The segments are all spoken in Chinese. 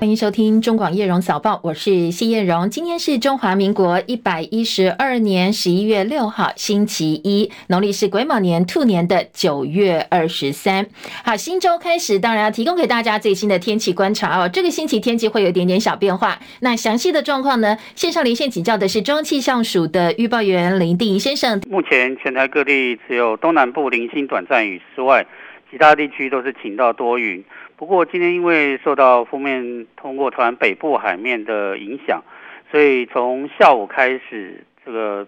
欢迎收听中广叶荣早报，我是谢叶荣。今天是中华民国一百一十二年十一月六号，星期一，农历是癸卯年兔年的九月二十三。好，新周开始，当然要提供给大家最新的天气观察哦。这个星期天气会有一点点小变化，那详细的状况呢？线上连线请教的是中央气象署的预报员林定先生。目前全台各地只有东南部零星短暂雨之外，其他地区都是晴到多云。不过今天因为受到锋面通过台湾北部海面的影响，所以从下午开始，这个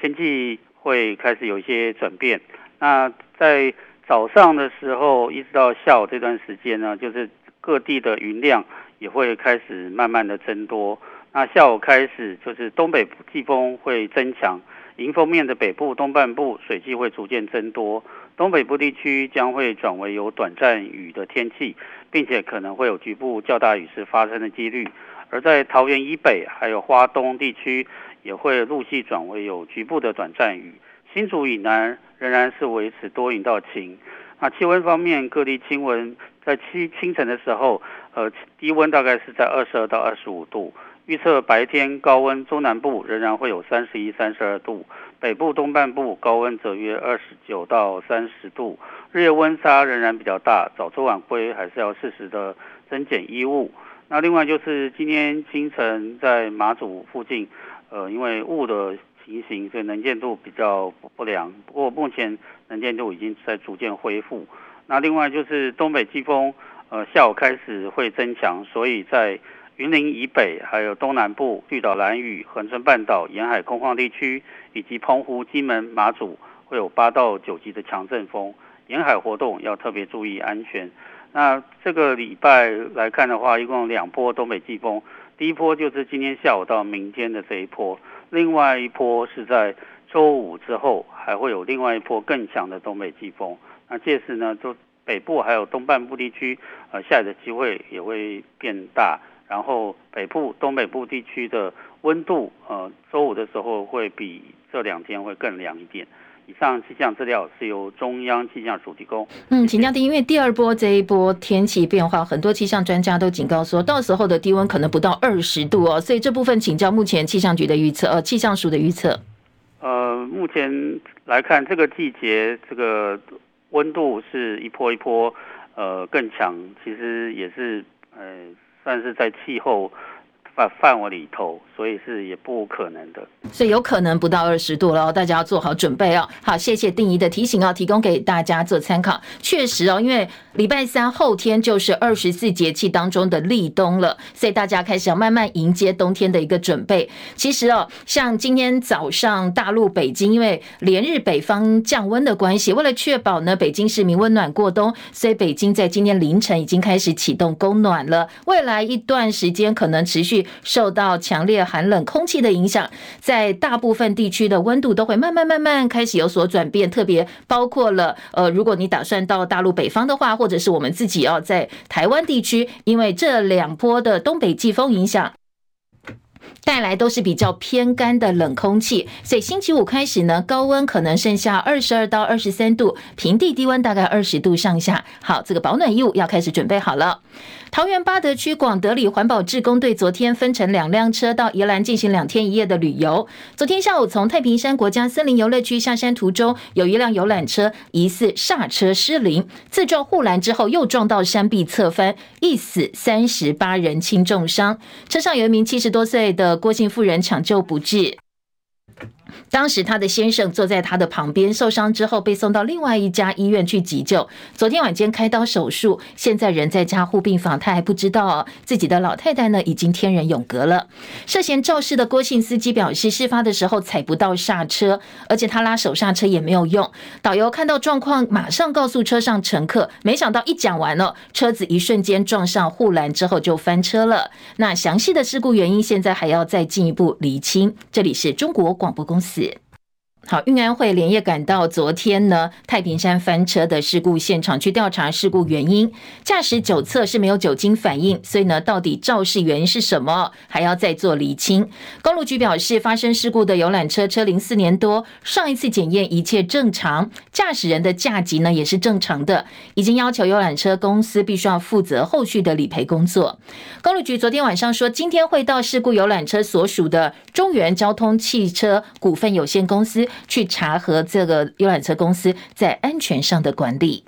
天气会开始有一些转变。那在早上的时候，一直到下午这段时间呢，就是各地的云量也会开始慢慢的增多。那下午开始，就是东北季风会增强，迎风面的北部东半部水汽会逐渐增多。东北部地区将会转为有短暂雨的天气，并且可能会有局部较大雨势发生的几率。而在桃园以北还有花东地区，也会陆续转为有局部的短暂雨。新竹以南仍然是维持多云到晴。那气温方面，各地清温在清清晨的时候，呃，低温大概是在二十二到二十五度。预测白天高温，中南部仍然会有三十一、三十二度，北部东半部高温则约二十九到三十度，日夜温差仍然比较大，早出晚归还是要适时的增减衣物。那另外就是今天清晨在马祖附近，呃，因为雾的情形，所以能见度比较不良。不过目前能见度已经在逐渐恢复。那另外就是东北季风，呃，下午开始会增强，所以在云林以北，还有东南部、绿岛、兰屿、恒春半岛沿海空旷地区，以及澎湖、金门、马祖，会有八到九级的强阵风，沿海活动要特别注意安全。那这个礼拜来看的话，一共两波东北季风，第一波就是今天下午到明天的这一波，另外一波是在周五之后，还会有另外一波更强的东北季风。那届时呢，就北部还有东半部地区，呃，下雨的机会也会变大。然后北部、东北部地区的温度，呃，周五的时候会比这两天会更凉一点。以上气象资料是由中央气象署提供。嗯，请教的，因为第二波这一波天气变化，很多气象专家都警告说，到时候的低温可能不到二十度哦。所以这部分请教目前气象局的预测，呃，气象署的预测。呃，目前来看，这个季节这个温度是一波一波，呃，更强，其实也是，呃。但是在气候范范围里头，所以是也不可能的，所以有可能不到二十度了，大家要做好准备哦。好，谢谢定仪的提醒哦，提供给大家做参考。确实哦，因为礼拜三后天就是二十四节气当中的立冬了，所以大家开始要慢慢迎接冬天的一个准备。其实哦，像今天早上大陆北京，因为连日北方降温的关系，为了确保呢北京市民温暖过冬，所以北京在今天凌晨已经开始启动供暖了。未来一段时间可能持续受到强烈寒冷空气的影响，在大部分地区的温度都会慢慢慢慢开始有所转变，特别包括了呃，如果你打算到大陆北方的话，或者是我们自己要在台湾地区，因为这两波的东北季风影响。带来都是比较偏干的冷空气，所以星期五开始呢，高温可能剩下二十二到二十三度，平地低温大概二十度上下。好，这个保暖衣物要开始准备好了。桃园八德区广德里环保志工队昨天分成两辆车到宜兰进行两天一夜的旅游。昨天下午从太平山国家森林游乐区下山途中，有一辆游览车疑似刹车失灵，自撞护栏之后又撞到山壁侧翻，一死三十八人轻重伤。车上有一名七十多岁的郭姓妇人抢救不治。当时他的先生坐在他的旁边，受伤之后被送到另外一家医院去急救。昨天晚间开刀手术，现在人在加护病房。他还不知道自己的老太太呢已经天人永隔了。涉嫌肇事的郭姓司机表示，事发的时候踩不到刹车，而且他拉手刹车也没有用。导游看到状况，马上告诉车上乘客，没想到一讲完了，车子一瞬间撞上护栏之后就翻车了。那详细的事故原因现在还要再进一步厘清。这里是中国广播公。写好，运安会连夜赶到昨天呢太平山翻车的事故现场去调查事故原因。驾驶酒测是没有酒精反应，所以呢，到底肇事原因是什么，还要再做厘清。公路局表示，发生事故的游览车车龄四年多，上一次检验一切正常，驾驶人的驾籍呢也是正常的，已经要求游览车公司必须要负责后续的理赔工作。公路局昨天晚上说，今天会到事故游览车所属的中原交通汽车股份有限公司。去查核这个游览车公司在安全上的管理。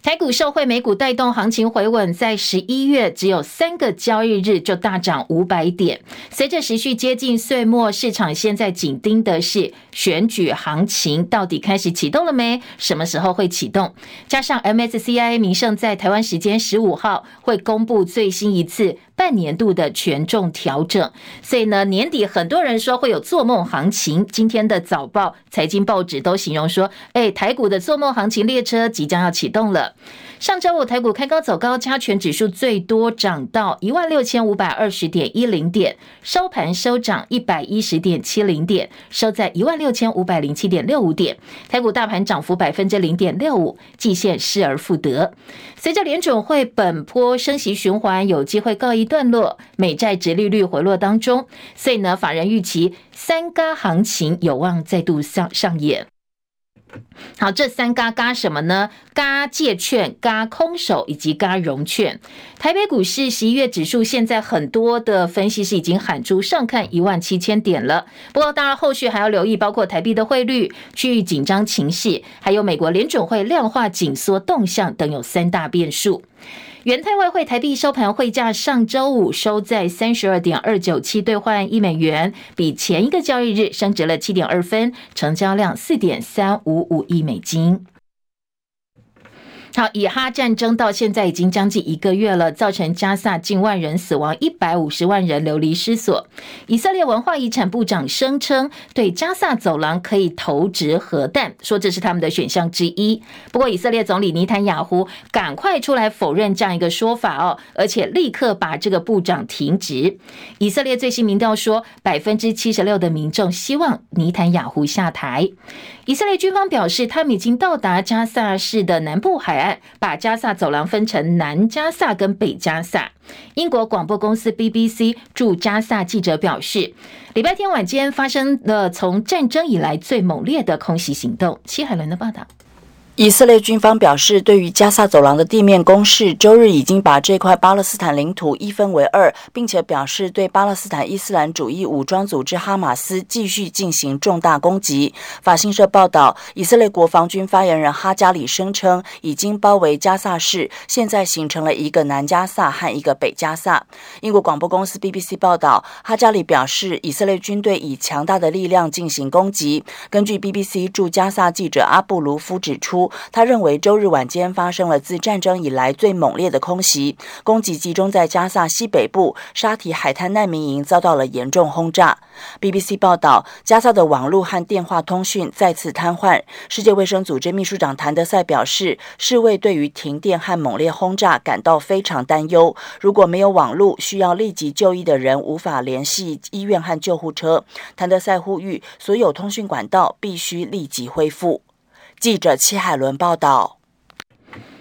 台股受惠美股带动，行情回稳，在十一月只有三个交易日就大涨五百点。随着时序接近岁末，市场现在紧盯的是选举行情到底开始启动了没？什么时候会启动？加上 MSCI 名胜在台湾时间十五号会公布最新一次半年度的权重调整，所以呢，年底很多人说会有做梦行情。今天的早报、财经报纸都形容说，哎，台股的做梦行情列车即将要启动了。上周五台股开高走高，加权指数最多涨到一万六千五百二十点一零点，收盘收涨一百一十点七零点，收在一万六千五百零七点六五点。台股大盘涨幅百分之零点六五，季线失而复得。随着联准会本波升息循环有机会告一段落，美债殖利率回落当中，所以呢，法人预期三嘎行情有望再度上上演。好，这三嘎嘎什么呢？嘎借券、嘎空手以及嘎融券。台北股市十一月指数现在很多的分析师已经喊出上看一万七千点了。不过当然后续还要留意，包括台币的汇率、区域紧张情势，还有美国联准会量化紧缩动向等，有三大变数。元泰外汇台币收盘汇价上周五收在三十二点二九七兑换一美元，比前一个交易日升值了七点二分，成交量四点三五五亿美金。好，以哈战争到现在已经将近一个月了，造成加萨近万人死亡，一百五十万人流离失所。以色列文化遗产部长声称，对加萨走廊可以投掷核弹，说这是他们的选项之一。不过，以色列总理尼坦雅胡赶快出来否认这样一个说法哦，而且立刻把这个部长停职。以色列最新民调说，百分之七十六的民众希望尼坦雅胡下台。以色列军方表示，他们已经到达加萨市的南部海岸，把加萨走廊分成南加萨跟北加萨。英国广播公司 BBC 驻加萨记者表示，礼拜天晚间发生了从战争以来最猛烈的空袭行动。齐海伦的报道。以色列军方表示，对于加萨走廊的地面攻势，周日已经把这块巴勒斯坦领土一分为二，并且表示对巴勒斯坦伊斯兰主义武装组织哈马斯继续进行重大攻击。法新社报道，以色列国防军发言人哈加里声称，已经包围加萨市，现在形成了一个南加萨和一个北加萨。英国广播公司 BBC 报道，哈加里表示，以色列军队以强大的力量进行攻击。根据 BBC 驻加萨记者阿布卢夫指出。他认为，周日晚间发生了自战争以来最猛烈的空袭，攻击集中在加萨西北部沙提海滩难民营，遭到了严重轰炸。BBC 报道，加萨的网络和电话通讯再次瘫痪。世界卫生组织秘书长谭德赛表示，世卫对于停电和猛烈轰炸感到非常担忧。如果没有网络，需要立即就医的人无法联系医院和救护车。谭德赛呼吁，所有通讯管道必须立即恢复。记者戚海伦报道。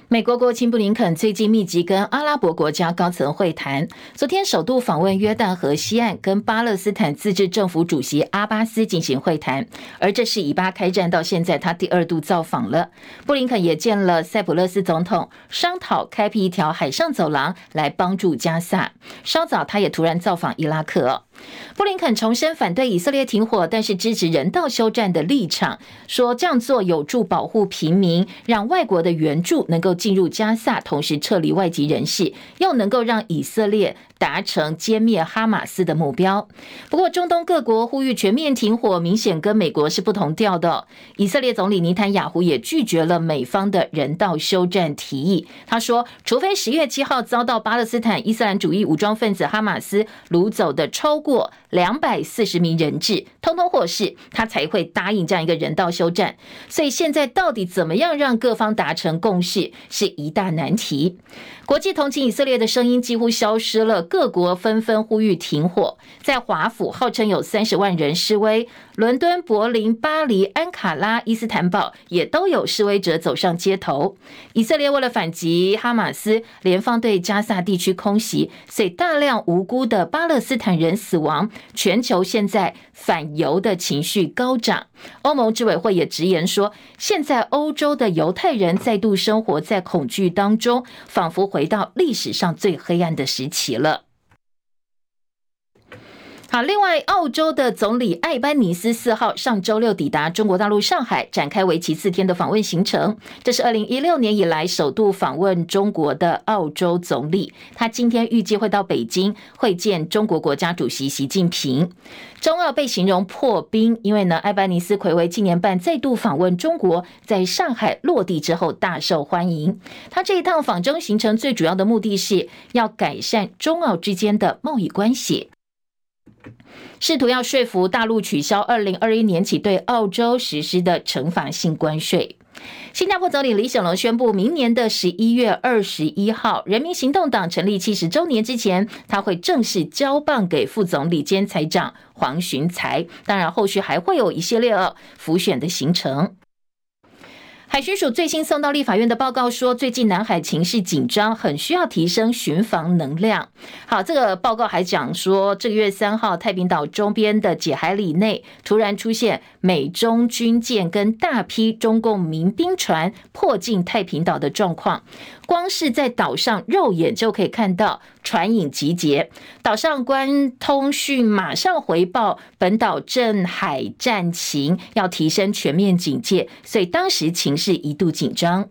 美国国务卿布林肯最近密集跟阿拉伯国家高层会谈，昨天首度访问约旦河西岸，跟巴勒斯坦自治政府主席阿巴斯进行会谈。而这是以巴开战到现在他第二度造访了。布林肯也见了塞浦路斯总统，商讨开辟一条海上走廊来帮助加萨。稍早他也突然造访伊拉克。布林肯重申反对以色列停火，但是支持人道休战的立场，说这样做有助保护平民，让外国的援助能够进入加萨，同时撤离外籍人士，又能够让以色列达成歼灭哈马斯的目标。不过，中东各国呼吁全面停火，明显跟美国是不同调的。以色列总理尼坦雅胡也拒绝了美方的人道休战提议。他说，除非十月七号遭到巴勒斯坦伊斯兰主义武装分子哈马斯掳走的超过两百四十名人质，通通获释，他才会答应这样一个人道休战。所以现在到底怎么样让各方达成共识？是一大难题。国际同情以色列的声音几乎消失了，各国纷纷呼吁停火。在华府，号称有三十万人示威；伦敦、柏林、巴黎、安卡拉、伊斯坦堡也都有示威者走上街头。以色列为了反击哈马斯，联方对加萨地区空袭，所以大量无辜的巴勒斯坦人死亡。全球现在反犹的情绪高涨。欧盟执委会也直言说，现在欧洲的犹太人再度生活在恐惧当中，仿佛回到历史上最黑暗的时期了。好，另外，澳洲的总理艾班尼斯四号上周六抵达中国大陆上海，展开为期四天的访问行程。这是二零一六年以来首度访问中国的澳洲总理。他今天预计会到北京会见中国国家主席习近平。中澳被形容破冰，因为呢，艾班尼斯睽违纪年半再度访问中国，在上海落地之后大受欢迎。他这一趟访中行程最主要的目的是要改善中澳之间的贸易关系。试图要说服大陆取消二零二一年起对澳洲实施的惩罚性关税。新加坡总理李显龙宣布，明年的十一月二十一号，人民行动党成立七十周年之前，他会正式交棒给副总理兼财长黄循财。当然，后续还会有一系列的辅选的行程。海巡署最新送到立法院的报告说，最近南海情势紧张，很需要提升巡防能量。好，这个报告还讲说，这个月三号，太平岛周边的几海里内突然出现美中军舰跟大批中共民兵船迫近太平岛的状况。光是在岛上肉眼就可以看到船影集结，岛上官通讯马上回报本岛镇海战情，要提升全面警戒，所以当时情势一度紧张。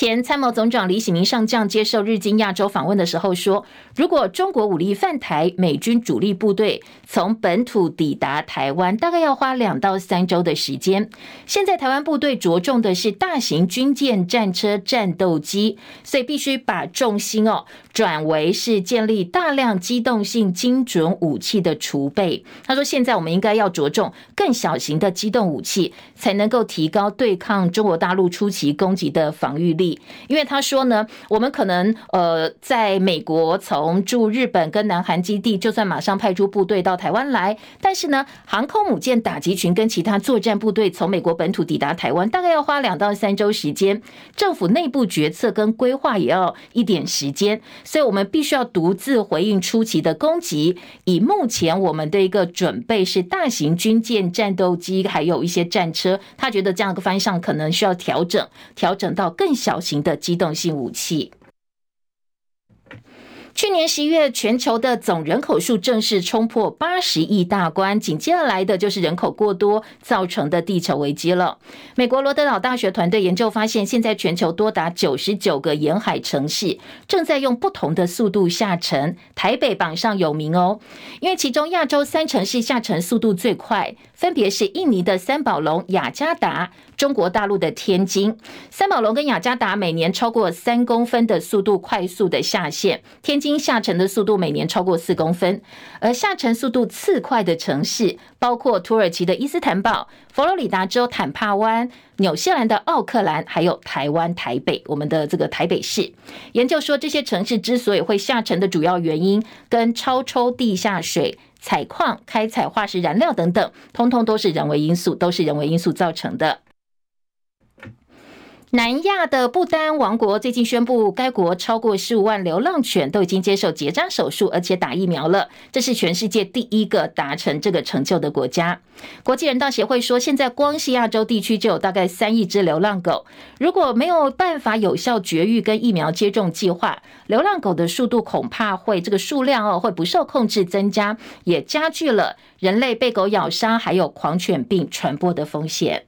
前参谋总长李喜明上将接受日经亚洲访问的时候说：“如果中国武力犯台，美军主力部队从本土抵达台湾，大概要花两到三周的时间。现在台湾部队着重的是大型军舰、战车、战斗机，所以必须把重心哦转为是建立大量机动性精准武器的储备。”他说：“现在我们应该要着重更小型的机动武器，才能够提高对抗中国大陆初期攻击的防御力。”因为他说呢，我们可能呃，在美国从驻日本跟南韩基地，就算马上派出部队到台湾来，但是呢，航空母舰打击群跟其他作战部队从美国本土抵达台湾，大概要花两到三周时间。政府内部决策跟规划也要一点时间，所以我们必须要独自回应初期的攻击。以目前我们的一个准备是大型军舰、战斗机，还有一些战车，他觉得这样一个方向可能需要调整，调整到更。小型的机动性武器。去年十一月，全球的总人口数正式冲破八十亿大关，紧接着来的就是人口过多造成的地球危机了。美国罗德岛大学团队研究发现，现在全球多达九十九个沿海城市正在用不同的速度下沉，台北榜上有名哦。因为其中亚洲三城市下沉速度最快，分别是印尼的三宝龙、雅加达。中国大陆的天津，三宝龙跟雅加达每年超过三公分的速度快速的下陷，天津下沉的速度每年超过四公分，而下沉速度次快的城市包括土耳其的伊斯坦堡、佛罗里达州坦帕湾、纽西兰的奥克兰，还有台湾台北，我们的这个台北市。研究说，这些城市之所以会下沉的主要原因，跟超抽地下水、采矿、开采化石燃料等等，通通都是人为因素，都是人为因素造成的。南亚的不丹王国最近宣布，该国超过十五万流浪犬都已经接受结扎手术，而且打疫苗了。这是全世界第一个达成这个成就的国家。国际人道协会说，现在光是亚洲地区就有大概三亿只流浪狗，如果没有办法有效绝育跟疫苗接种计划，流浪狗的速度恐怕会这个数量哦会不受控制增加，也加剧了人类被狗咬伤还有狂犬病传播的风险。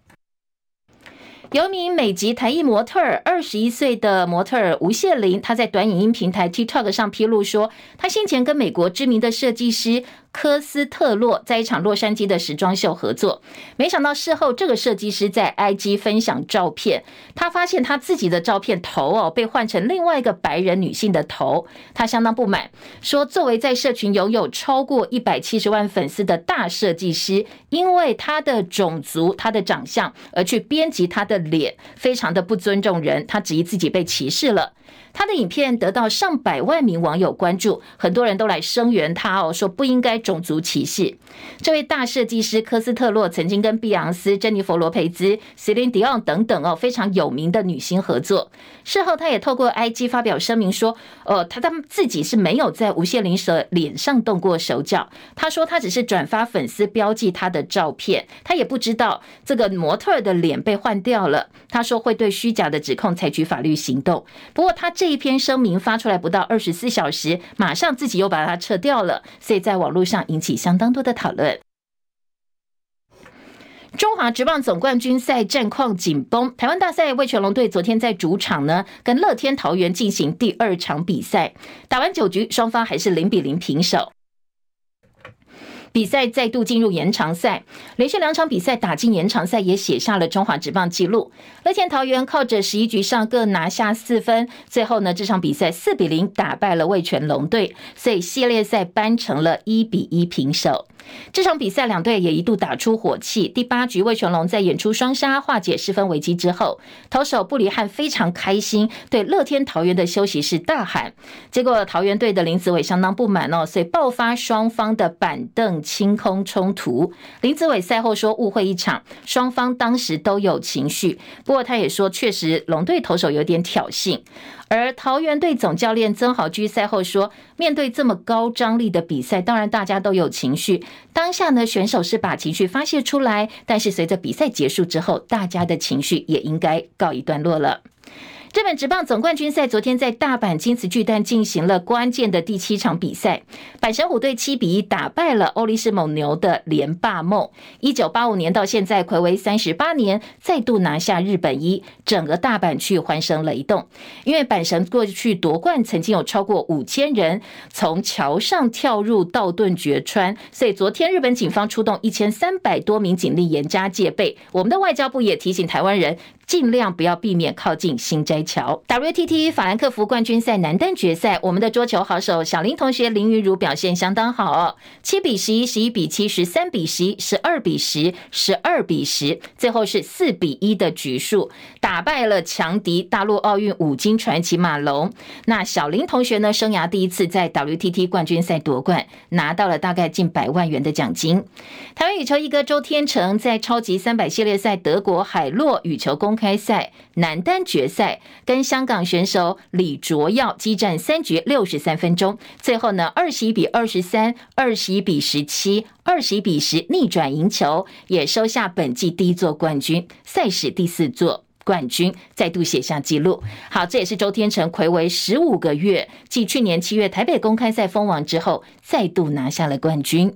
有一名美籍台裔模特儿，二十一岁的模特儿吴谢玲，她在短影音平台 TikTok 上披露说，她先前跟美国知名的设计师科斯特洛在一场洛杉矶的时装秀合作。没想到事后这个设计师在 IG 分享照片，他发现他自己的照片头哦被换成另外一个白人女性的头，他相当不满，说作为在社群拥有超过一百七十万粉丝的大设计师，因为他的种族、他的长相而去编辑他的脸，非常的不尊重人，他质疑自己被歧视了。他的影片得到上百万名网友关注，很多人都来声援他哦，说不应该种族歧视。这位大设计师科斯特洛曾经跟碧昂斯、珍妮佛罗培兹、Celine Dion 等等哦非常有名的女星合作。事后他也透过 IG 发表声明说，呃，他他们自己是没有在无限灵蛇脸上动过手脚。他说他只是转发粉丝标记他的照片，他也不知道这个模特的脸被换掉了。他说会对虚假的指控采取法律行动。不过他。这一篇声明发出来不到二十四小时，马上自己又把它撤掉了，所以在网络上引起相当多的讨论。中华职棒总冠军赛战况紧绷，台湾大赛味全龙队昨天在主场呢，跟乐天桃园进行第二场比赛，打完九局，双方还是零比零平手。比赛再度进入延长赛，连续两场比赛打进延长赛，也写下了中华职棒纪录。乐天桃园靠着十一局上各拿下四分，最后呢，这场比赛四比零打败了味全龙队，所以系列赛扳成了一比一平手。这场比赛两队也一度打出火气。第八局，魏全龙在演出双杀化解失分危机之后，投手布里汉非常开心，对乐天桃园的休息室大喊。结果桃园队的林子伟相当不满哦，所以爆发双方的板凳清空冲突。林子伟赛后说误会一场，双方当时都有情绪。不过他也说，确实龙队投手有点挑衅。而桃园队总教练曾豪居赛后说：“面对这么高张力的比赛，当然大家都有情绪。当下呢，选手是把情绪发泄出来，但是随着比赛结束之后，大家的情绪也应该告一段落了。”日本职棒总冠军赛昨天在大阪金瓷巨蛋进行了关键的第七场比赛，阪神虎队七比一打败了欧力士猛牛的连霸梦。一九八五年到现在睽违三十八年，再度拿下日本一，整个大阪区欢声雷动。因为阪神过去夺冠曾经有超过五千人从桥上跳入道顿堀川，所以昨天日本警方出动一千三百多名警力严加戒备。我们的外交部也提醒台湾人。尽量不要避免靠近新斋桥。WTT 法兰克福冠军赛男单决赛，我们的桌球好手小林同学林昀儒表现相当好哦，七比十一、十一比七、十三比十一、十二比十、十二比十，最后是四比一的局数，打败了强敌大陆奥运五金传奇马龙。那小林同学呢，生涯第一次在 WTT 冠军赛夺冠，拿到了大概近百万元的奖金。台湾羽球一哥周天成在超级三百系列赛德国海洛羽球公开赛男单决赛，跟香港选手李卓耀激战三局六十三分钟，最后呢，二十一比二十三、二十一比十七、二十一比十逆转赢球，也收下本季第一座冠军，赛事第四座冠军，再度写下纪录。好，这也是周天成睽违十五个月，继去年七月台北公开赛封王之后，再度拿下了冠军。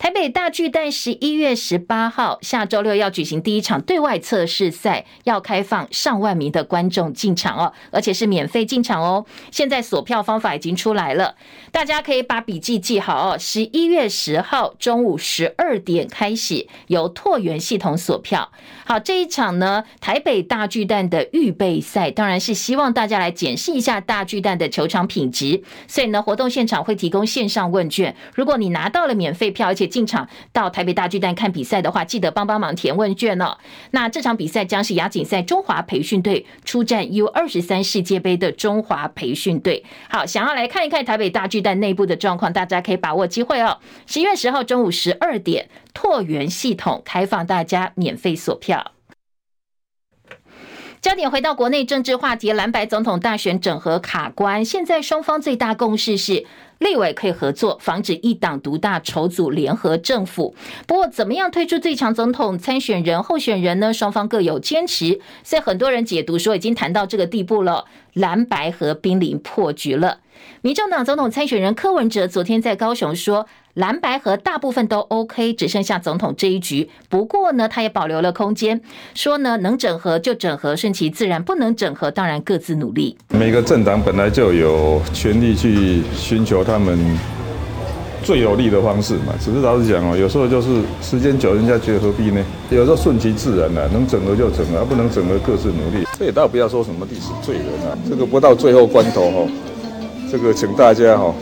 台北大巨蛋十一月十八号下周六要举行第一场对外测试赛，要开放上万名的观众进场哦，而且是免费进场哦。现在锁票方法已经出来了，大家可以把笔记记好哦。十一月十号中午十二点开始，由拓元系统锁票。好，这一场呢，台北大巨蛋的预备赛，当然是希望大家来检视一下大巨蛋的球场品质，所以呢，活动现场会提供线上问卷，如果你拿到了免费票，而且进场到台北大巨蛋看比赛的话，记得帮帮忙填问卷哦。那这场比赛将是亚锦赛中华培训队出战 U 二十三世界杯的中华培训队。好，想要来看一看台北大巨蛋内部的状况，大家可以把握机会哦。十一月十号中午十二点，拓元系统开放大家免费锁票。焦点回到国内政治话题，蓝白总统大选整合卡关，现在双方最大共识是。立委可以合作，防止一党独大，筹组联合政府。不过，怎么样推出最强总统参选人、候选人呢？双方各有坚持，所以很多人解读说，已经谈到这个地步了，蓝白和濒临破局了。民众党总统参选人柯文哲昨天在高雄说，蓝白合大部分都 OK，只剩下总统这一局。不过呢，他也保留了空间，说呢，能整合就整合，顺其自然；不能整合，当然各自努力。每个政党本来就有权利去寻求他们最有利的方式嘛。只是老实讲哦，有时候就是时间久，人家觉得何必呢？有时候顺其自然的，能整合就整合，不能整合各自努力。这也倒不要说什么历史罪人啊，这个不到最后关头哈，这个请大家哈，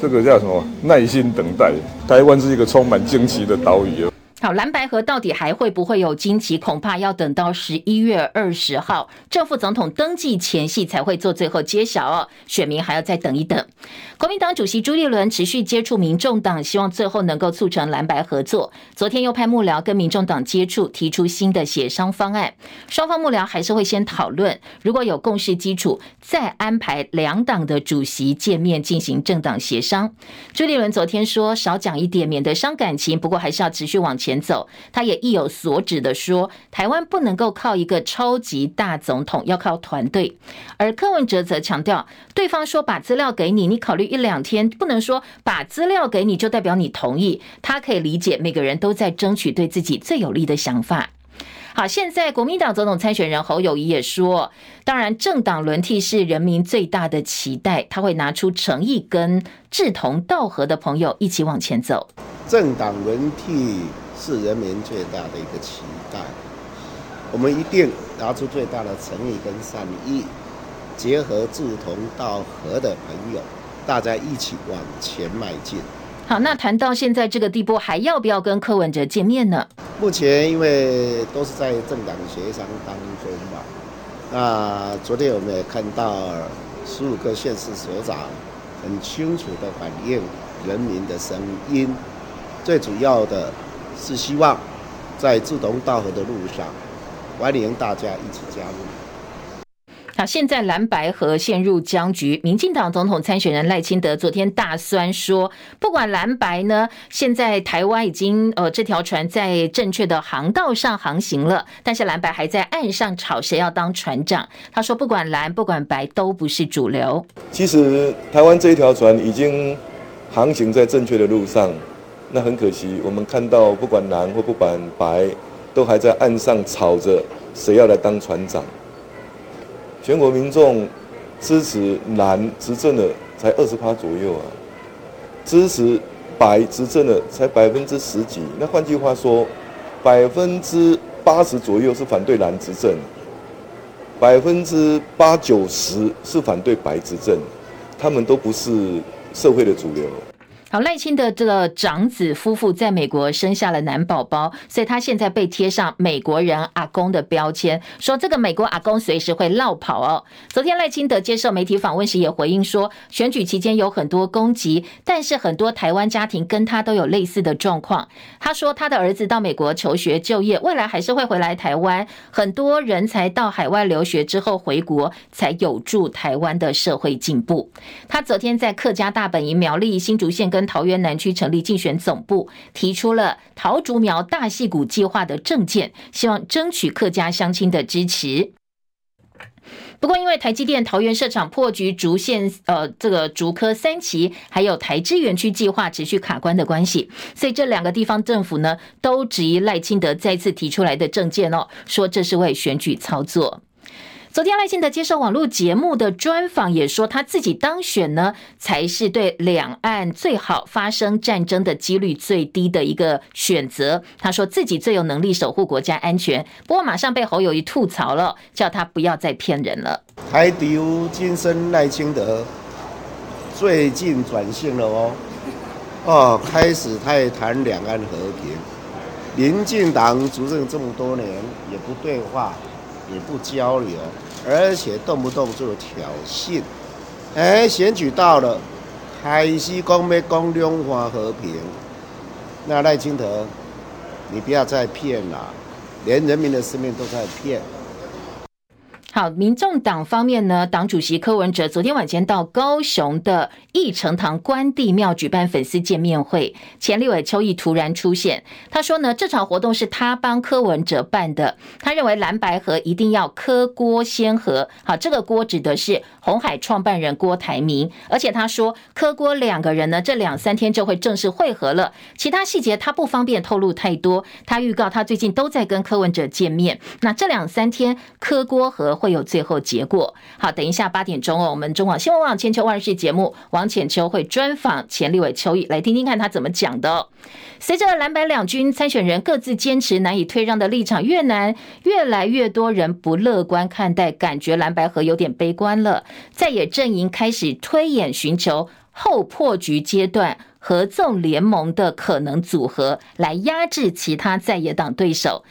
这个叫什么？耐心等待。台湾是一个充满惊奇的岛屿。好，蓝白合到底还会不会有惊奇？恐怕要等到十一月二十号正副总统登记前夕才会做最后揭晓哦。选民还要再等一等。国民党主席朱立伦持续接触民众党，希望最后能够促成蓝白合作。昨天又派幕僚跟民众党接触，提出新的协商方案。双方幕僚还是会先讨论，如果有共识基础，再安排两党的主席见面进行政党协商。朱立伦昨天说少讲一点，免得伤感情。不过还是要持续往前。前走，他也意有所指的说，台湾不能够靠一个超级大总统，要靠团队。而柯文哲则强调，对方说把资料给你，你考虑一两天，不能说把资料给你就代表你同意。他可以理解每个人都在争取对自己最有利的想法。好，现在国民党总统参选人侯友谊也说，当然政党轮替是人民最大的期待，他会拿出诚意跟志同道合的朋友一起往前走。政党轮替。是人民最大的一个期待，我们一定拿出最大的诚意跟善意，结合志同道合的朋友，大家一起往前迈进。好，那谈到现在这个地步，还要不要跟柯文哲见面呢？目前因为都是在政党协商当中嘛，那昨天我们也看到十五个县市首长很清楚的反映人民的声音，最主要的。是希望在志同道合的路上，欢迎大家一起加入。好，现在蓝白河陷入僵局，民进党总统参选人赖清德昨天大酸说，不管蓝白呢，现在台湾已经呃这条船在正确的航道上航行了，但是蓝白还在岸上吵谁要当船长。他说，不管蓝不管白都不是主流。其实台湾这一条船已经航行在正确的路上。那很可惜，我们看到不管蓝或不管白，都还在岸上吵着谁要来当船长。全国民众支持蓝执政的才二十趴左右啊，支持白执政的才百分之十几。那换句话说，百分之八十左右是反对蓝执政，百分之八九十是反对白执政，他们都不是社会的主流。好，赖清德这个长子夫妇在美国生下了男宝宝，所以他现在被贴上美国人阿公的标签，说这个美国阿公随时会落跑哦。昨天赖清德接受媒体访问时也回应说，选举期间有很多攻击，但是很多台湾家庭跟他都有类似的状况。他说他的儿子到美国求学就业，未来还是会回来台湾。很多人才到海外留学之后回国，才有助台湾的社会进步。他昨天在客家大本营苗栗新竹县跟跟桃园南区成立竞选总部，提出了桃竹苗大戏谷计划的政见，希望争取客家乡亲的支持。不过，因为台积电桃园设厂破局，竹县呃这个竹科三期还有台资园区计划持续卡关的关系，所以这两个地方政府呢都质疑赖清德再次提出来的政见哦，说这是为选举操作。昨天赖清德接受网络节目的专访，也说他自己当选呢，才是对两岸最好发生战争的几率最低的一个选择。他说自己最有能力守护国家安全，不过马上被侯友宜吐槽了，叫他不要再骗人了。台独金声赖清德最近转性了哦，哦，开始他也谈两岸和平。民进党执政这么多年，也不对话。也不交流，而且动不动就挑衅。哎，选举到了，开始讲要讲中华和平。那赖清德，你不要再骗了，连人民的生命都在骗。好，民众党方面呢，党主席柯文哲昨天晚间到高雄的义成堂关帝庙举办粉丝见面会，前立委邱毅突然出现，他说呢，这场活动是他帮柯文哲办的，他认为蓝白合一定要磕锅先合，好，这个锅指的是鸿海创办人郭台铭，而且他说柯郭两个人呢，这两三天就会正式会合了，其他细节他不方便透露太多，他预告他最近都在跟柯文哲见面，那这两三天柯郭和会。有最后结果。好，等一下八点钟哦，我们中广新闻网千秋万事节目，王浅秋会专访前立委邱毅，来听听看他怎么讲的。随着蓝白两军参选人各自坚持难以退让的立场越难，越来越多人不乐观看待，感觉蓝白河有点悲观了。在野阵营开始推演寻求后破局阶段合纵联盟的可能组合，来压制其他在野党对手。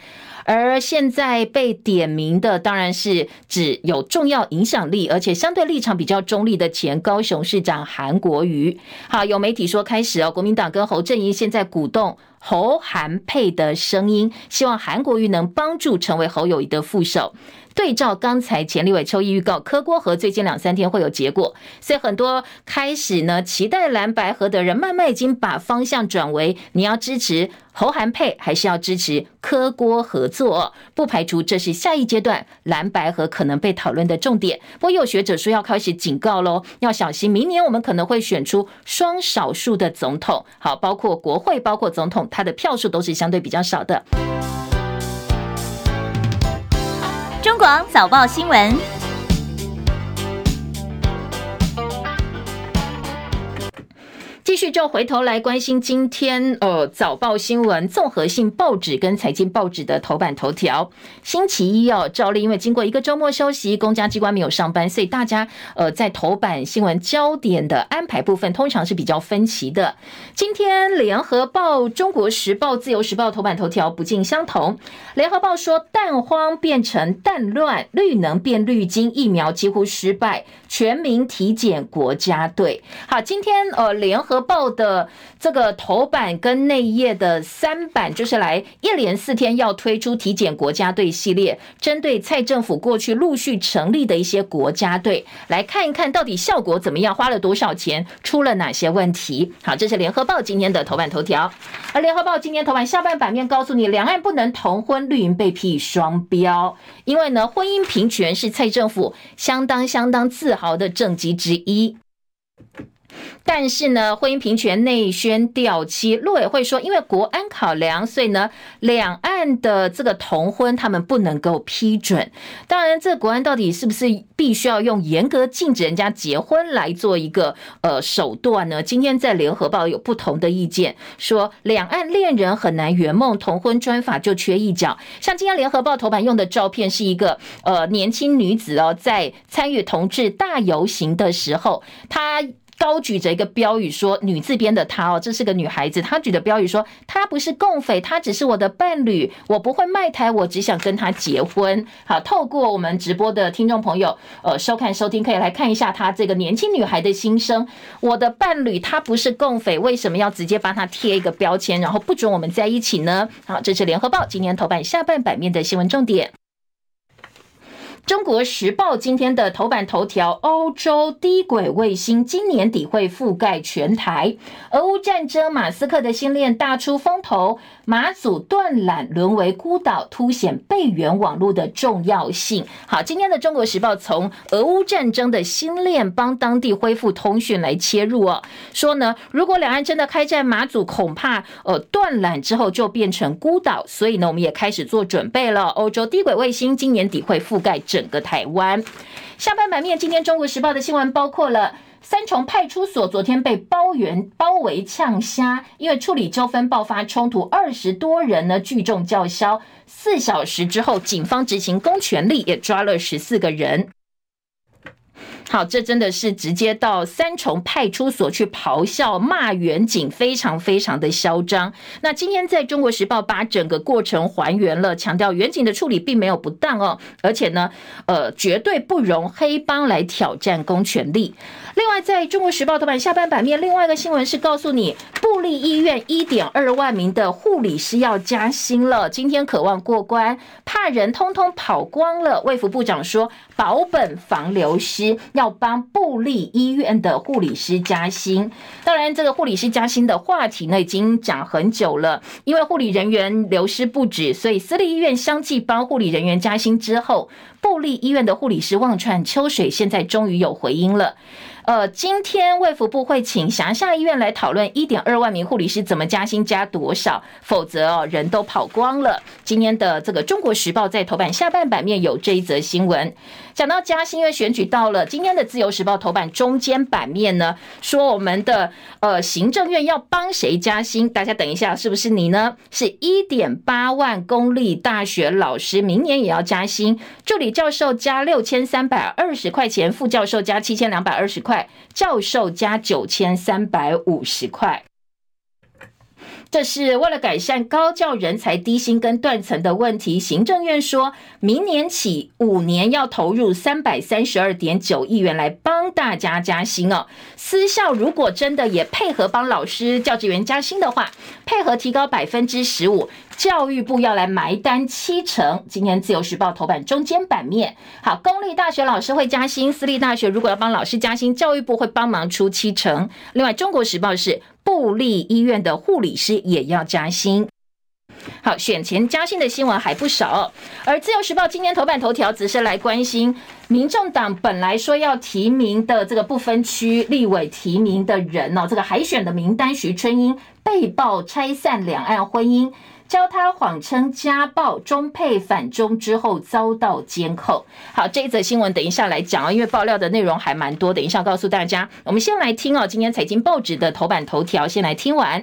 而现在被点名的当然是指有重要影响力，而且相对立场比较中立的前高雄市长韩国瑜。好，有媒体说开始哦，国民党跟侯阵营现在鼓动侯韩配的声音，希望韩国瑜能帮助成为侯友谊的副手。对照刚才前立委邱毅预告，柯郭和最近两三天会有结果，所以很多开始呢期待蓝白合的人，慢慢已经把方向转为你要支持侯韩配，还是要支持柯郭合作？不排除这是下一阶段蓝白合可能被讨论的重点。不过有学者说要开始警告喽，要小心，明年我们可能会选出双少数的总统。好，包括国会，包括总统，他的票数都是相对比较少的。中广早报新闻。继续就回头来关心今天呃早报新闻综合性报纸跟财经报纸的头版头条。星期一哦，照例因为经过一个周末休息，公家机关没有上班，所以大家呃在头版新闻焦点的安排部分通常是比较分歧的。今天联合报、中国时报、自由时报头版头条不尽相同。联合报说蛋荒变成蛋乱，绿能变绿金，疫苗几乎失败，全民体检国家队。好，今天呃联合。报的这个头版跟内页的三版，就是来一连四天要推出体检国家队系列，针对蔡政府过去陆续成立的一些国家队，来看一看到底效果怎么样，花了多少钱，出了哪些问题。好，这是联合报今天的头版头条。而联合报今天头版下半版面告诉你，两岸不能同婚，绿营被批双标，因为呢，婚姻平权是蔡政府相当相当自豪的政绩之一。但是呢，婚姻平权内宣掉漆，陆委会说，因为国安考量，所以呢，两岸的这个同婚他们不能够批准。当然，这国安到底是不是必须要用严格禁止人家结婚来做一个呃手段呢？今天在联合报有不同的意见，说两岸恋人很难圆梦，同婚专法就缺一角。像今天联合报头版用的照片是一个呃年轻女子哦，在参与同志大游行的时候，她。高举着一个标语说“女字边的她哦，这是个女孩子。她举的标语说：“她不是共匪，她只是我的伴侣。我不会卖台，我只想跟她结婚。”好，透过我们直播的听众朋友，呃，收看收听可以来看一下她这个年轻女孩的心声。我的伴侣他不是共匪，为什么要直接帮他贴一个标签，然后不准我们在一起呢？好，这是联合报今年头版下半版面的新闻重点。中国时报今天的头版头条：欧洲低轨卫星今年底会覆盖全台。俄乌战争，马斯克的星链大出风头，马祖断缆沦为孤岛，凸显备援网络的重要性。好，今天的中国时报从俄乌战争的星链帮当地恢复通讯来切入哦，说呢，如果两岸真的开战，马祖恐怕呃断缆之后就变成孤岛，所以呢，我们也开始做准备了。欧洲低轨卫星今年底会覆盖整整个台湾。下半版面，今天《中国时报》的新闻包括了三重派出所昨天被包圆包围呛虾，因为处理纠纷爆发冲突，二十多人呢聚众叫嚣，四小时之后，警方执行公权力，也抓了十四个人。好，这真的是直接到三重派出所去咆哮骂员警，非常非常的嚣张。那今天在中国时报把整个过程还原了，强调员警的处理并没有不当哦，而且呢，呃，绝对不容黑帮来挑战公权力。另外，在中国时报头版下半版面，另外一个新闻是告诉你，布利医院一点二万名的护理师要加薪了，今天渴望过关，怕人通通跑光了。卫福部长说，保本防流失。要帮布利医院的护理师加薪，当然这个护理师加薪的话题呢，已经讲很久了。因为护理人员流失不止，所以私立医院相继帮护理人员加薪之后，布利医院的护理师望川秋水，现在终于有回音了。呃，今天卫福部会请辖下医院来讨论一点二万名护理师怎么加薪加多少，否则哦人都跑光了。今天的这个《中国时报》在头版下半版面有这一则新闻，讲到加薪，因为选举到了，今天的《自由时报》头版中间版面呢，说我们的呃行政院要帮谁加薪？大家等一下，是不是你呢？是一点八万公立大学老师明年也要加薪，助理教授加六千三百二十块钱，副教授加七千两百二十块。教授加九千三百五十块，这是为了改善高教人才低薪跟断层的问题。行政院说明年起五年要投入三百三十二点九亿元来帮大家加薪哦。私校如果真的也配合帮老师、教职员加薪的话，配合提高百分之十五。教育部要来埋单七成，今天自由时报头版中间版面，好，公立大学老师会加薪，私立大学如果要帮老师加薪，教育部会帮忙出七成。另外，中国时报是部立医院的护理师也要加薪。好，选前加薪的新闻还不少，而自由时报今天头版头条只是来关心，民众党本来说要提名的这个不分区立委提名的人哦，这个海选的名单，徐春英被曝拆散两岸婚姻。教他谎称家暴、中配反中之后遭到监控。好，这一则新闻等一下来讲啊，因为爆料的内容还蛮多，等一下告诉大家。我们先来听哦，今天财经报纸的头版头条，先来听完。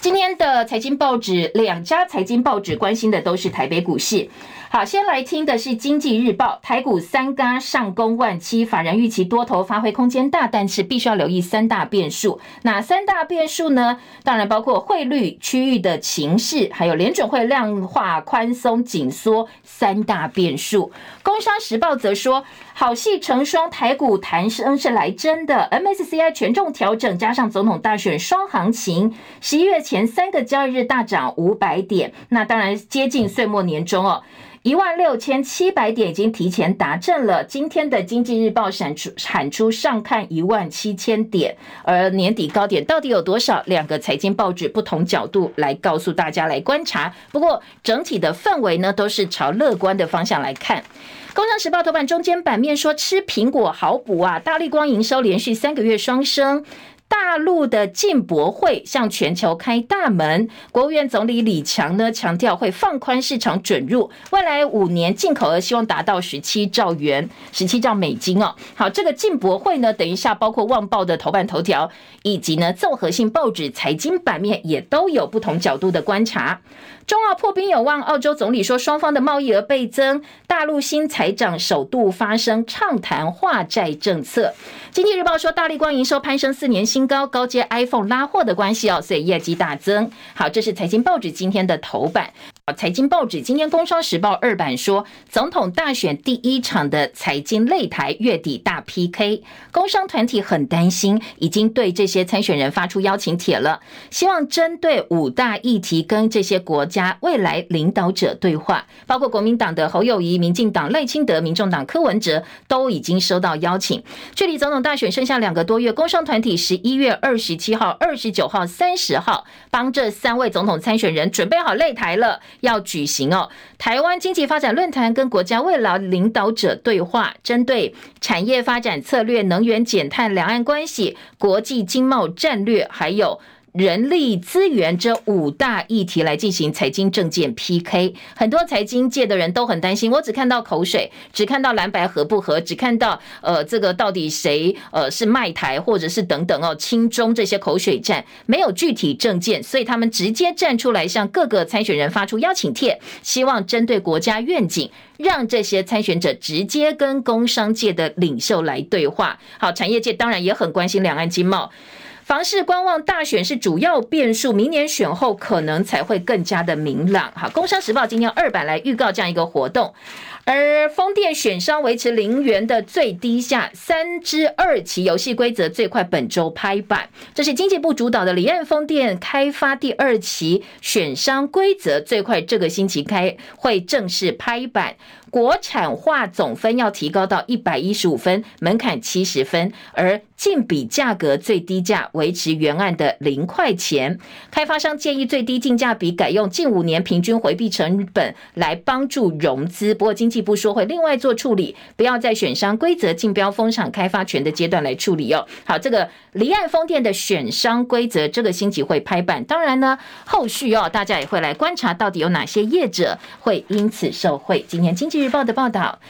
今天的财经报纸，两家财经报纸关心的都是台北股市。好，先来听的是《经济日报》，台股三嘎上攻万七，法人预期多头发挥空间大，但是必须要留意三大变数。哪三大变数呢？当然包括汇率区域的情势，还有联准会量化宽松紧缩三大变数。《工商时报》则说，好戏成双，台股弹升是来真的。MSCI 权重调整，加上总统大选双行情，十一月前三个交易日大涨五百点。那当然接近岁末年终哦。一万六千七百点已经提前达阵了。今天的经济日报闪出喊出上看一万七千点，而年底高点到底有多少？两个财经报纸不同角度来告诉大家来观察。不过整体的氛围呢，都是朝乐观的方向来看。工商时报头版中间版面说，吃苹果好补啊！大立光营收连续三个月双升。大陆的进博会向全球开大门，国务院总理李强呢强调会放宽市场准入，未来五年进口额希望达到十七兆元，十七兆美金哦。好，这个进博会呢，等一下包括《旺报》的头版头条，以及呢综合性报纸财经版面也都有不同角度的观察。中澳破冰有望，澳洲总理说双方的贸易额倍增，大陆新财长首度发声畅谈化债政策。经济日报说，大力光营收攀升四年新高，高阶 iPhone 拉货的关系哦，所以业绩大增。好，这是财经报纸今天的头版。财经报纸今天工商时报二版说，总统大选第一场的财经擂台月底大 PK，工商团体很担心，已经对这些参选人发出邀请帖了，希望针对五大议题跟这些国家未来领导者对话，包括国民党的侯友谊、民进党赖清德、民众党柯文哲都已经收到邀请。距离总统大选剩下两个多月，工商团体十一月二十七号、二十九号、三十号帮这三位总统参选人准备好擂台了。要举行哦，台湾经济发展论坛跟国家未来领导者对话，针对产业发展策略、能源减碳、两岸关系、国际经贸战略，还有。人力资源这五大议题来进行财经政见 PK，很多财经界的人都很担心。我只看到口水，只看到蓝白合不合，只看到呃这个到底谁呃是卖台或者是等等哦亲中这些口水战，没有具体政见，所以他们直接站出来向各个参选人发出邀请帖，希望针对国家愿景，让这些参选者直接跟工商界的领袖来对话。好，产业界当然也很关心两岸经贸。房市观望大选是主要变数，明年选后可能才会更加的明朗。好，工商时报今天二版来预告这样一个活动，而风电选商维持零元的最低价，三之二期游戏规则最快本周拍板。这是经济部主导的离岸风电开发第二期选商规则最快这个星期开会正式拍板。国产化总分要提高到一百一十五分，门槛七十分，而竞比价格最低价维持原案的零块钱。开发商建议最低竞价比改用近五年平均回避成本来帮助融资，不过经济部说会另外做处理，不要在选商规则竞标封场开发权的阶段来处理哦。好，这个离岸风电的选商规则，这个星期会拍板。当然呢，后续哦，大家也会来观察到底有哪些业者会因此受惠。今天经济日报的报道。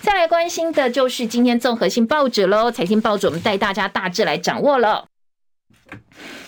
再来关心的就是今天综合性报纸喽，财经报纸我们带大家大致来掌握了。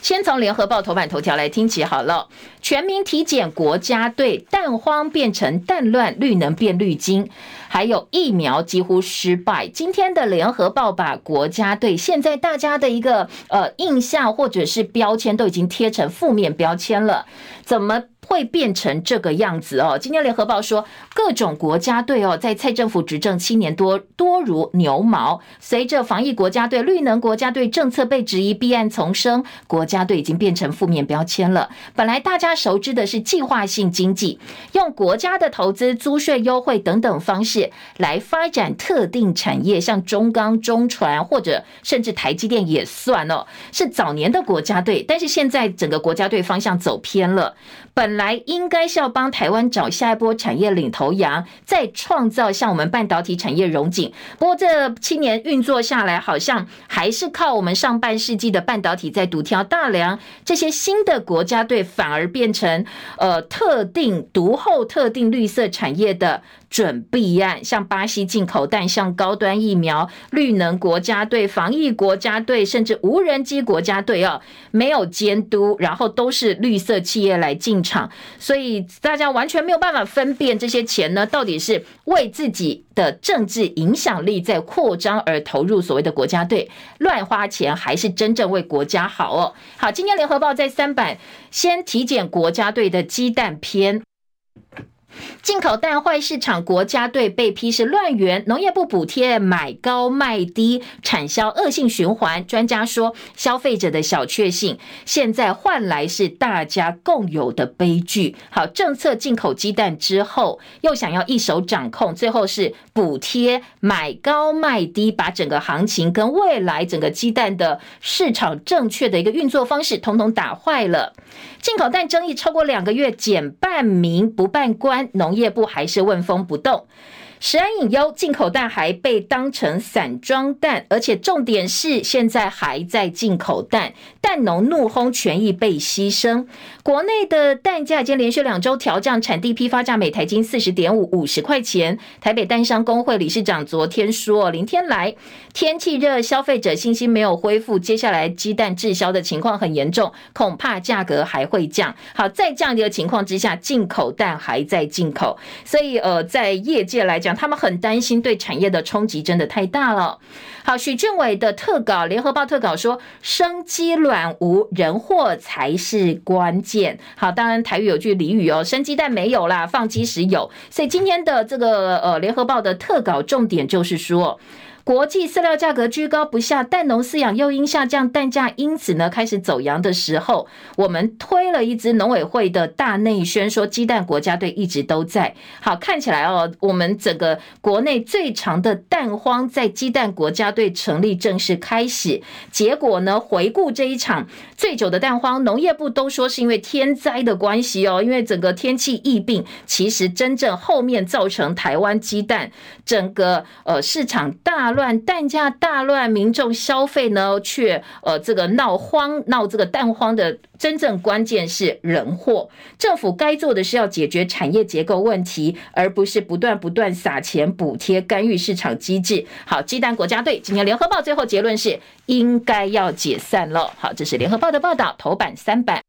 先从联合报头版头条来听起好了，全民体检国家队蛋荒变成蛋乱，绿能变绿金，还有疫苗几乎失败。今天的联合报把国家队现在大家的一个呃印象或者是标签都已经贴成负面标签了，怎么？会变成这个样子哦。今天联合报说，各种国家队哦，在蔡政府执政七年多，多如牛毛。随着防疫国家队、绿能国家队政策被质疑，弊案丛生，国家队已经变成负面标签了。本来大家熟知的是计划性经济，用国家的投资、租税优惠等等方式来发展特定产业，像中钢、中船或者甚至台积电也算哦，是早年的国家队。但是现在整个国家队方向走偏了。本来应该是要帮台湾找下一波产业领头羊，再创造像我们半导体产业荣景。不过这七年运作下来，好像还是靠我们上半世纪的半导体在独条大梁。这些新的国家队反而变成呃特定独后特定绿色产业的。准备案，像巴西进口蛋，像高端疫苗、绿能国家队、防疫国家队，甚至无人机国家队哦，没有监督，然后都是绿色企业来进场，所以大家完全没有办法分辨这些钱呢，到底是为自己的政治影响力在扩张而投入所谓的国家队乱花钱，还是真正为国家好哦？好，今天联合报在三版先体检国家队的鸡蛋篇。进口蛋坏市场，国家队被批是乱源，农业部补贴买高卖低，产销恶性循环。专家说，消费者的小确幸，现在换来是大家共有的悲剧。好，政策进口鸡蛋之后，又想要一手掌控，最后是补贴买高卖低，把整个行情跟未来整个鸡蛋的市场正确的一个运作方式，统统打坏了。进口蛋争议超过两个月，减半民不办官，农业部还是问风不动。食安隐忧，进口蛋还被当成散装蛋，而且重点是现在还在进口蛋，蛋农怒轰权益被牺牲。国内的蛋价已经连续两周调降，产地批发价每台斤四十点五五十块钱。台北蛋商工会理事长昨天说，林天来，天气热，消费者信心没有恢复，接下来鸡蛋滞销的情况很严重，恐怕价格还会降。好，在这样的情况之下，进口蛋还在进口，所以呃，在业界来讲。他们很担心，对产业的冲击真的太大了。好，许俊伟的特稿，联合报特稿说，生鸡卵无人祸才是关键。好，当然台语有句俚语哦，生鸡蛋没有啦，放鸡时有。所以今天的这个呃联合报的特稿重点就是说。国际饲料价格居高不下，蛋农饲养诱因下降，蛋价因此呢开始走扬的时候，我们推了一支农委会的大内宣，说鸡蛋国家队一直都在。好，看起来哦，我们整个国内最长的蛋荒在鸡蛋国家队成立正式开始。结果呢，回顾这一场最久的蛋荒，农业部都说是因为天灾的关系哦，因为整个天气疫病，其实真正后面造成台湾鸡蛋整个呃市场大乱，蛋价大乱，民众消费呢却呃这个闹荒闹这个蛋荒的真正关键是人祸。政府该做的是要解决产业结构问题，而不是不断不断撒钱补贴干预市场机制。好，鸡蛋国家队今天联合报最后结论是应该要解散了。好，这是联合报的报道，头版三版。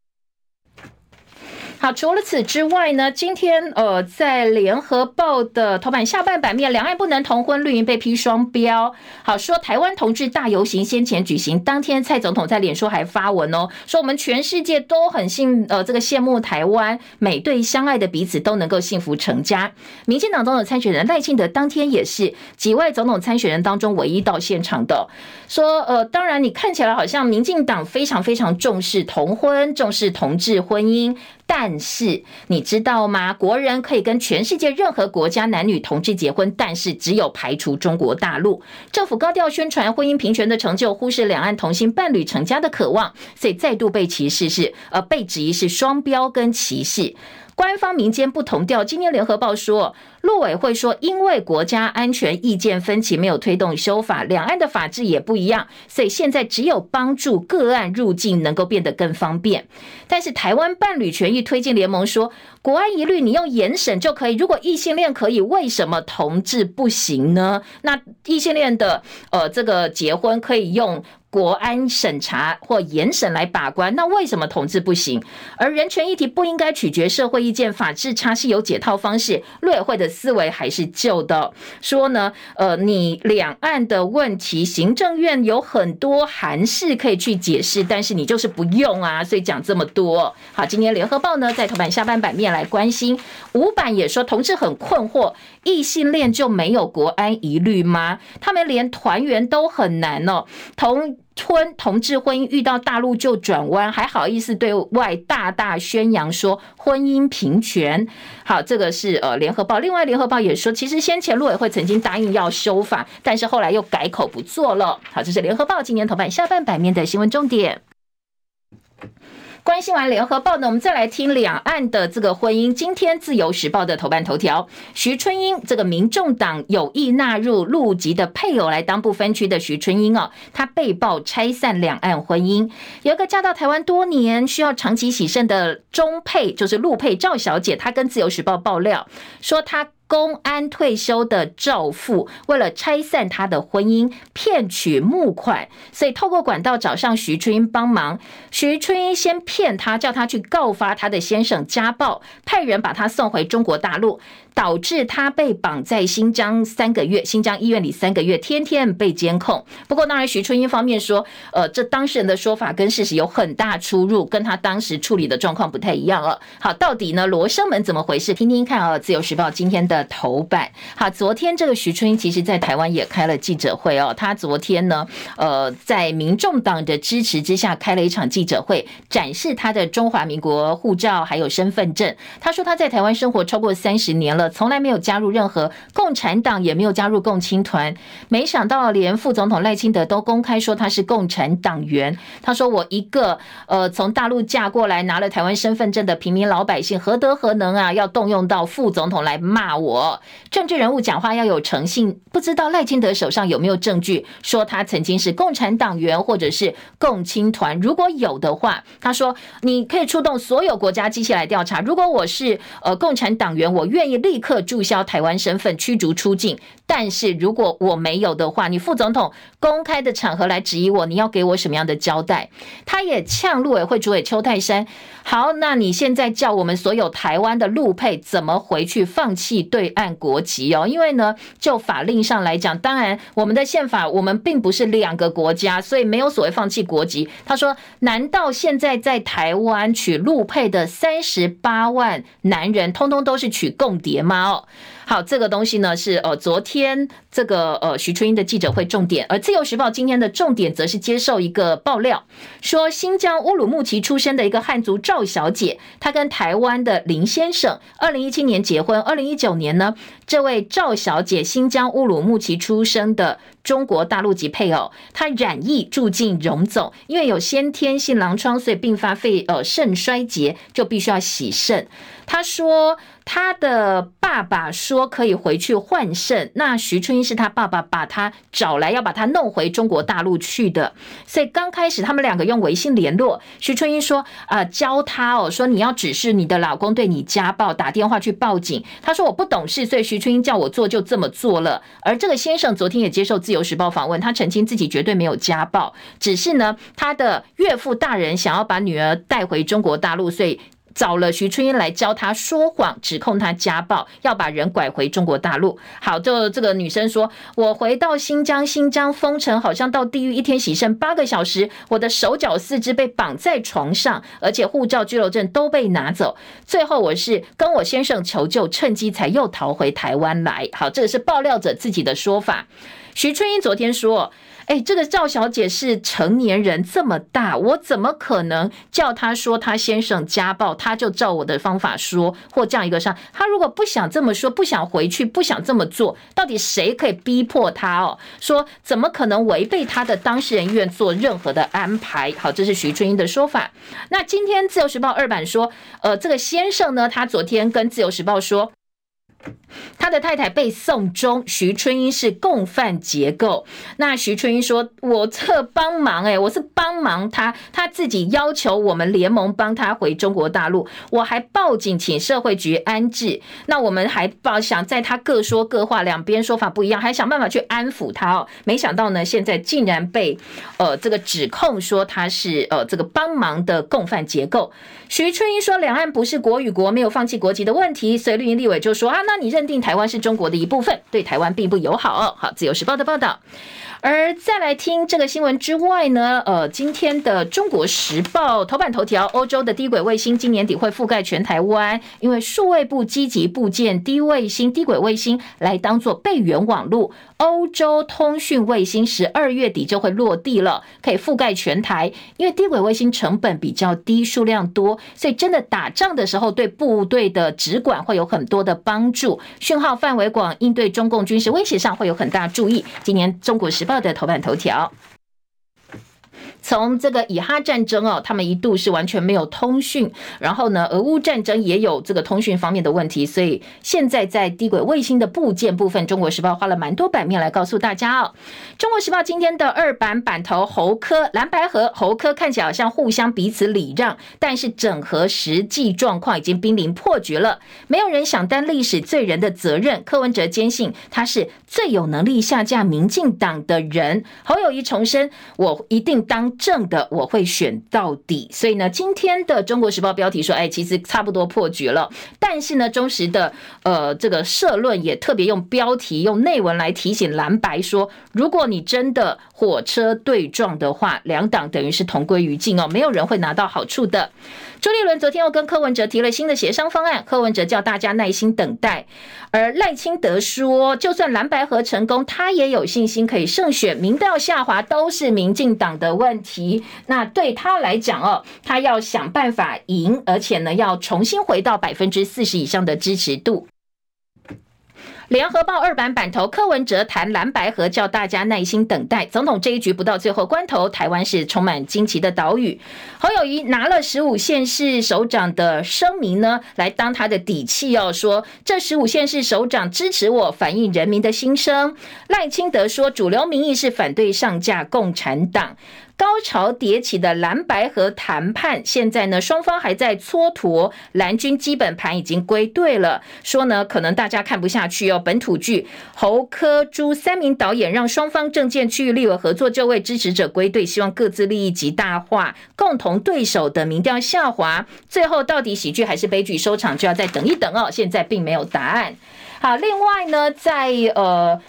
好，除了此之外呢，今天呃，在联合报的头版下半版面，两岸不能同婚，绿营被批双标。好，说台湾同志大游行先前举行当天，蔡总统在脸书还发文哦，说我们全世界都很幸呃这个羡慕台湾每对相爱的彼此都能够幸福成家。民进党总统参选人赖清德当天也是几位总统参选人当中唯一到现场的，说呃，当然你看起来好像民进党非常非常重视同婚，重视同志婚姻。但是你知道吗？国人可以跟全世界任何国家男女同志结婚，但是只有排除中国大陆。政府高调宣传婚姻平权的成就，忽视两岸同性伴侣成家的渴望，所以再度被歧视是呃被质疑是双标跟歧视。官方民间不同调。今天联合报说，陆委会说，因为国家安全意见分歧，没有推动修法，两岸的法制也不一样，所以现在只有帮助个案入境能够变得更方便。但是台湾伴侣权益推进联盟说，国安一律你用严审就可以，如果异性恋可以，为什么同志不行呢？那异性恋的呃这个结婚可以用国安审查或严审来把关，那为什么同志不行？而人权议题不应该取决社会意见，法治差是有解套方式。陆委会的思维还是旧的，说呢，呃，你两岸的问题，行政院有很多函释可以去解释，但是你就是不用啊，所以讲这么多。好，今天联合报呢在头版下半版面来关心，五版也说同志很困惑，异性恋就没有国安疑虑吗？他们连团圆都很难哦，同。婚同志婚姻遇到大陆就转弯，还好意思对外大大宣扬说婚姻平权？好，这个是呃联合报。另外，联合报也说，其实先前陆委会曾经答应要修法，但是后来又改口不做了。好，这是联合报今年头版下半版面的新闻重点。关心完联合报呢，我们再来听两岸的这个婚姻。今天自由时报的头版头条，徐春英这个民众党有意纳入陆籍的配偶来当不分区的徐春英哦，她被曝拆散两岸婚姻。有一个嫁到台湾多年、需要长期洗肾的中配，就是陆配赵小姐，她跟自由时报爆料说她。公安退休的赵父为了拆散他的婚姻，骗取募款，所以透过管道找上徐春英帮忙。徐春英先骗他，叫他去告发他的先生家暴，派人把他送回中国大陆。导致他被绑在新疆三个月，新疆医院里三个月，天天被监控。不过，当然，徐春英方面说，呃，这当事人的说法跟事实有很大出入，跟他当时处理的状况不太一样了。好，到底呢，罗生门怎么回事？听听看啊，《自由时报》今天的头版。好，昨天这个徐春英其实在台湾也开了记者会哦。他昨天呢，呃，在民众党的支持之下开了一场记者会，展示他的中华民国护照还有身份证。他说他在台湾生活超过三十年了。从来没有加入任何共产党，也没有加入共青团。没想到连副总统赖清德都公开说他是共产党员。他说：“我一个呃从大陆嫁过来拿了台湾身份证的平民老百姓，何德何能啊？要动用到副总统来骂我？政治人物讲话要有诚信。不知道赖清德手上有没有证据说他曾经是共产党员或者是共青团？如果有的话，他说你可以出动所有国家机器来调查。如果我是呃共产党员，我愿意立。”立刻注销台湾身份，驱逐出境。但是如果我没有的话，你副总统公开的场合来质疑我，你要给我什么样的交代？他也呛陆委会主委邱泰山。好，那你现在叫我们所有台湾的陆配怎么回去放弃对岸国籍哦？因为呢，就法令上来讲，当然我们的宪法我们并不是两个国家，所以没有所谓放弃国籍。他说：难道现在在台湾娶陆配的三十八万男人，通通都是娶共谍吗？哦。好，这个东西呢是呃昨天这个呃徐春英的记者会重点，而自由时报今天的重点则是接受一个爆料，说新疆乌鲁木齐出生的一个汉族赵小姐，她跟台湾的林先生二零一七年结婚，二零一九年呢，这位赵小姐新疆乌鲁木齐出生的中国大陆籍配偶，她染疫住进荣总，因为有先天性狼疮，所以并发肺呃肾衰竭，就必须要洗肾。他说他的爸爸说可以回去换肾，那徐春英是他爸爸把他找来，要把他弄回中国大陆去的。所以刚开始他们两个用微信联络，徐春英说啊、教他哦，说你要指示你的老公对你家暴，打电话去报警。他说我不懂事，所以徐春英叫我做就这么做了。而这个先生昨天也接受自由时报访问，他澄清自己绝对没有家暴，只是呢他的岳父大人想要把女儿带回中国大陆，所以。找了徐春英来教他说谎，指控他家暴，要把人拐回中国大陆。好，就这个女生说：“我回到新疆，新疆封城，好像到地狱，一天洗肾八个小时，我的手脚四肢被绑在床上，而且护照、居留证都被拿走。最后我是跟我先生求救，趁机才又逃回台湾来。”好，这个是爆料者自己的说法。徐春英昨天说。哎，这个赵小姐是成年人这么大，我怎么可能叫她说她先生家暴，她就照我的方法说，或这样一个上，她如果不想这么说，不想回去，不想这么做，到底谁可以逼迫她哦？说怎么可能违背她的当事人愿做任何的安排？好，这是徐春英的说法。那今天自由时报二版说，呃，这个先生呢，他昨天跟自由时报说。他的太太被送终，徐春英是共犯结构。那徐春英说：“我这帮忙，哎，我是帮忙他，他自己要求我们联盟帮他回中国大陆，我还报警请社会局安置。那我们还报想在他各说各话，两边说法不一样，还想办法去安抚他哦。没想到呢，现在竟然被呃这个指控说他是呃这个帮忙的共犯结构。徐春英说，两岸不是国与国没有放弃国籍的问题，所以绿营立委就说啊，那。”你认定台湾是中国的一部分，对台湾并不友好。好，自由时报的报道。而再来听这个新闻之外呢，呃，今天的中国时报头版头条，欧洲的低轨卫星今年底会覆盖全台湾，因为数位部积极布建低卫星、低轨卫星来当做备援网络。欧洲通讯卫星十二月底就会落地了，可以覆盖全台。因为低轨卫星成本比较低，数量多，所以真的打仗的时候，对部队的直管会有很多的帮助。讯号范围广，应对中共军事威胁上会有很大注意。今年中国时报的头版头条。从这个以哈战争哦，他们一度是完全没有通讯，然后呢，俄乌战争也有这个通讯方面的问题，所以现在在低轨卫星的部件部分，中国时报花了蛮多版面来告诉大家哦。中国时报今天的二版版头，侯科蓝白和，侯科看起来好像互相彼此礼让，但是整合实际状况已经濒临破局了，没有人想担历史罪人的责任。柯文哲坚信他是最有能力下架民进党的人，侯友谊重申我一定当。正的我会选到底，所以呢，今天的中国时报标题说，哎，其实差不多破局了。但是呢，中时的呃这个社论也特别用标题、用内文来提醒蓝白说，如果你真的火车对撞的话，两党等于是同归于尽哦，没有人会拿到好处的。朱立伦昨天又跟柯文哲提了新的协商方案，柯文哲叫大家耐心等待，而赖清德说，就算蓝白合成功，他也有信心可以胜选，民调下滑都是民进党的问题。那对他来讲哦，他要想办法赢，而且呢，要重新回到百分之四十以上的支持度。联合报二版版头，柯文哲谈蓝白合，叫大家耐心等待。总统这一局不到最后关头，台湾是充满惊奇的岛屿。侯友宜拿了十五县市首长的声明呢，来当他的底气哦，说这十五县市首长支持我，反映人民的心声。赖清德说，主流民意是反对上架共产党。高潮迭起的蓝白合谈判，现在呢，双方还在蹉跎。蓝军基本盘已经归队了，说呢，可能大家看不下去哦。本土剧侯科朱三名导演让双方政见区域立委合作，就位支持者归队，希望各自利益极大化，共同对手的民调下滑，最后到底喜剧还是悲剧收场，就要再等一等哦。现在并没有答案。好，另外呢，在呃。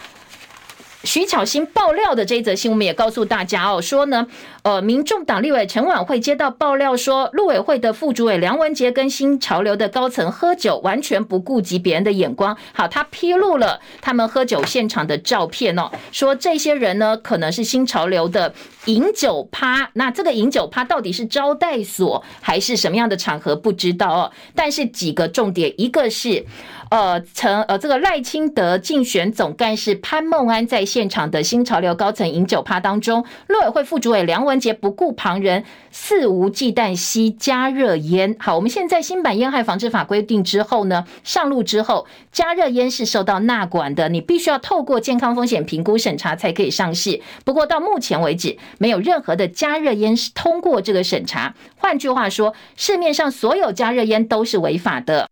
徐巧芯爆料的这一则新闻，我们也告诉大家哦，说呢，呃，民众党立委陈婉慧接到爆料说，陆委会的副主委梁文杰跟新潮流的高层喝酒，完全不顾及别人的眼光。好，他披露了他们喝酒现场的照片哦，说这些人呢，可能是新潮流的饮酒趴。那这个饮酒趴到底是招待所还是什么样的场合，不知道哦。但是几个重点，一个是。呃，陈呃，这个赖清德竞选总干事潘孟安在现场的新潮流高层饮酒趴当中，陆委会副主委梁文杰不顾旁人，肆无忌惮吸加热烟。好，我们现在新版烟害防治法规定之后呢，上路之后，加热烟是受到纳管的，你必须要透过健康风险评估审查才可以上市。不过到目前为止，没有任何的加热烟是通过这个审查。换句话说，市面上所有加热烟都是违法的。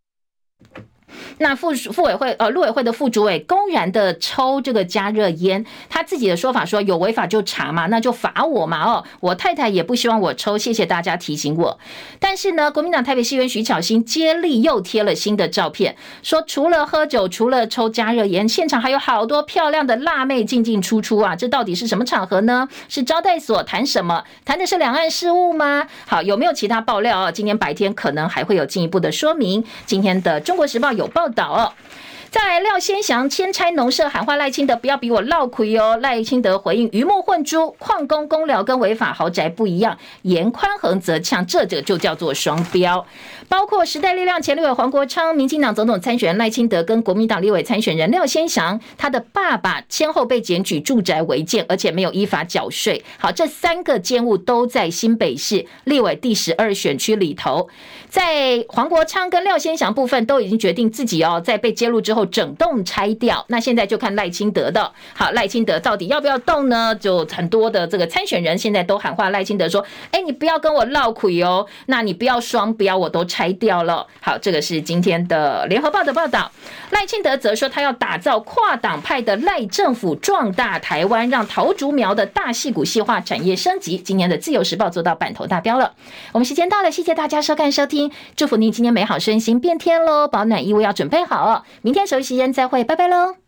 那副副委会呃陆委会的副主委公然的抽这个加热烟，他自己的说法说有违法就查嘛，那就罚我嘛哦，我太太也不希望我抽，谢谢大家提醒我。但是呢，国民党台北市议员徐巧芯接力又贴了新的照片，说除了喝酒，除了抽加热烟，现场还有好多漂亮的辣妹进进出出啊，这到底是什么场合呢？是招待所谈什么？谈的是两岸事务吗？好，有没有其他爆料啊？今天白天可能还会有进一步的说明。今天的中国时报有报。报道在，廖先祥签差农舍喊话赖清德不要比我落亏哦。赖清德回应鱼目混珠，矿工公寮跟违法豪宅不一样。严宽恒则呛这这就叫做双标。包括时代力量前立委黄国昌、民进党总统参选人赖清德跟国民党立委参选人廖先祥，他的爸爸先后被检举住宅违建，而且没有依法缴税。好，这三个建物都在新北市立委第十二选区里头。在黄国昌跟廖先祥部分都已经决定自己哦，在被揭露之后整栋拆掉。那现在就看赖清德的。好，赖清德到底要不要动呢？就很多的这个参选人现在都喊话赖清德说：“哎，你不要跟我闹苦哟，那你不要双标，我都拆掉了。”好，这个是今天的联合报的报道。赖清德则说，他要打造跨党派的赖政府，壮大台湾，让桃竹苗的大矽谷细化产业升级。今年的自由时报做到版头大标了。我们时间到了，谢谢大家收看收听。祝福您今天美好身心，变天喽！保暖衣物要准备好哦。明天熟悉时间再会，拜拜喽。